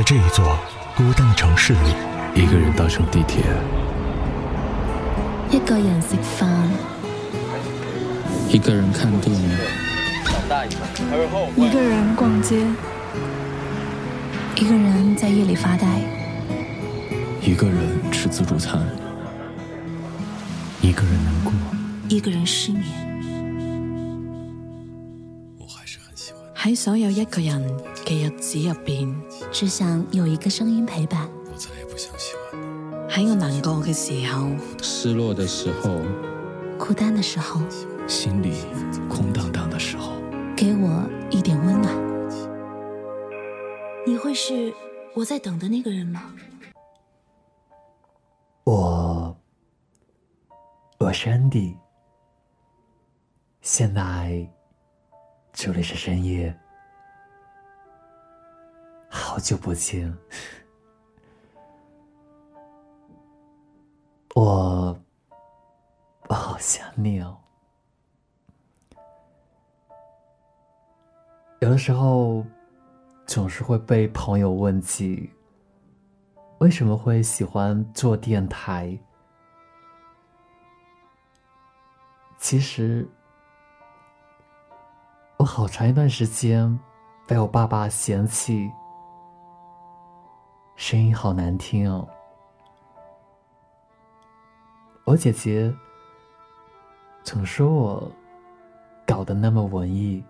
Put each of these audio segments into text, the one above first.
在这一座孤单的城市里，一个人搭乘地铁，一个人吃饭，一个人看电影，一个人逛街，一个人在夜里发呆，一个人吃自助餐，一个人难过，一个人失眠。喺所有一个人嘅日子入边，只想有一个声音陪伴。我再也不想喜欢你。喺我难过嘅时候，失落的时候，孤单的时候，心里空荡荡的时候，给我一点温暖。你会是我在等的那个人吗？我，我是安迪。现在，这里是深夜，好久不见。我，我好想你哦。有的时候，总是会被朋友问起，为什么会喜欢做电台？其实，我好长一段时间被我爸爸嫌弃，声音好难听哦。我姐姐总说我搞得那么文艺。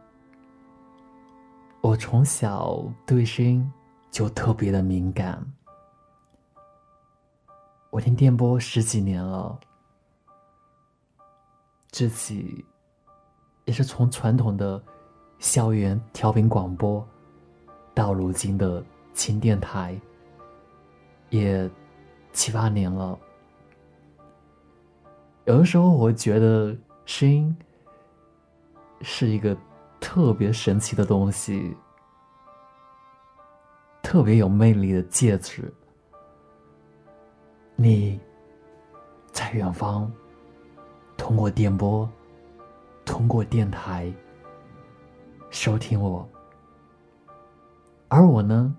我从小对声音就特别的敏感，我听电波十几年了，自己也是从传统的校园调频广播，到如今的轻电台，也七八年了。有的时候，我觉得声音是一个。特别神奇的东西，特别有魅力的戒指。你在远方，通过电波，通过电台收听我，而我呢，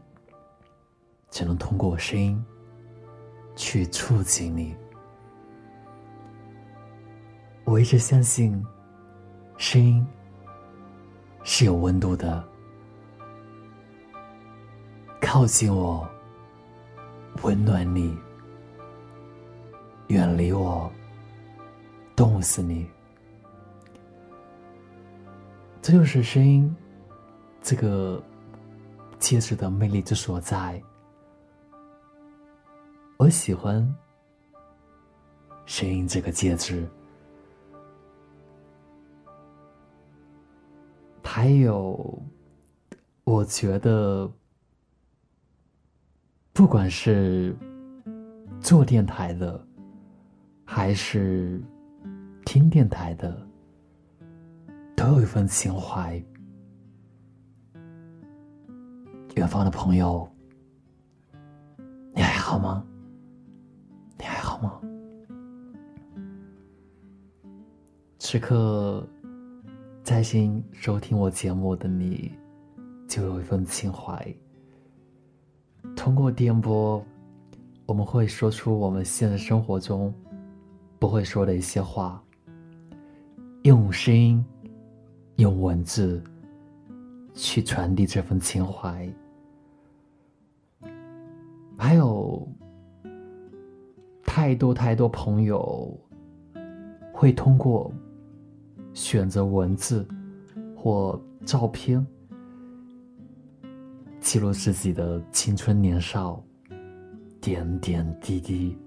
只能通过我声音去触及你。我一直相信，声音。是有温度的，靠近我，温暖你；远离我，冻死你。这就是声音这个戒指的魅力之所在。我喜欢声音这个戒指。还有，我觉得，不管是做电台的，还是听电台的，都有一份情怀。远方的朋友，你还好吗？你还好吗？此刻。在心收听我节目的你，就有一份情怀。通过电波，我们会说出我们现实生活中不会说的一些话，用声音、用文字去传递这份情怀。还有太多太多朋友会通过。选择文字或照片，记录自己的青春年少，点点滴滴。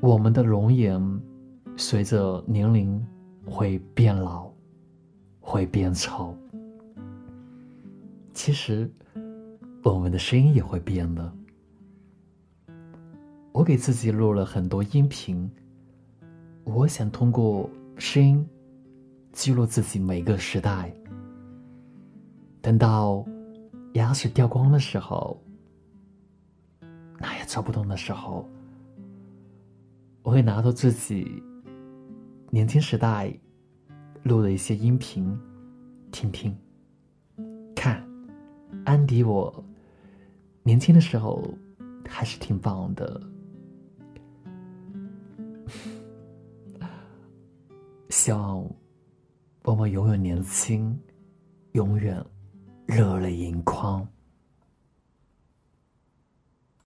我们的容颜随着年龄会变老，会变丑。其实，我们的声音也会变的。我给自己录了很多音频。我想通过声音记录自己每个时代。等到牙齿掉光的时候，哪也找不动的时候，我会拿出自己年轻时代录的一些音频，听听，看，安迪，我年轻的时候还是挺棒的。希望我们永远年轻，永远热泪盈眶。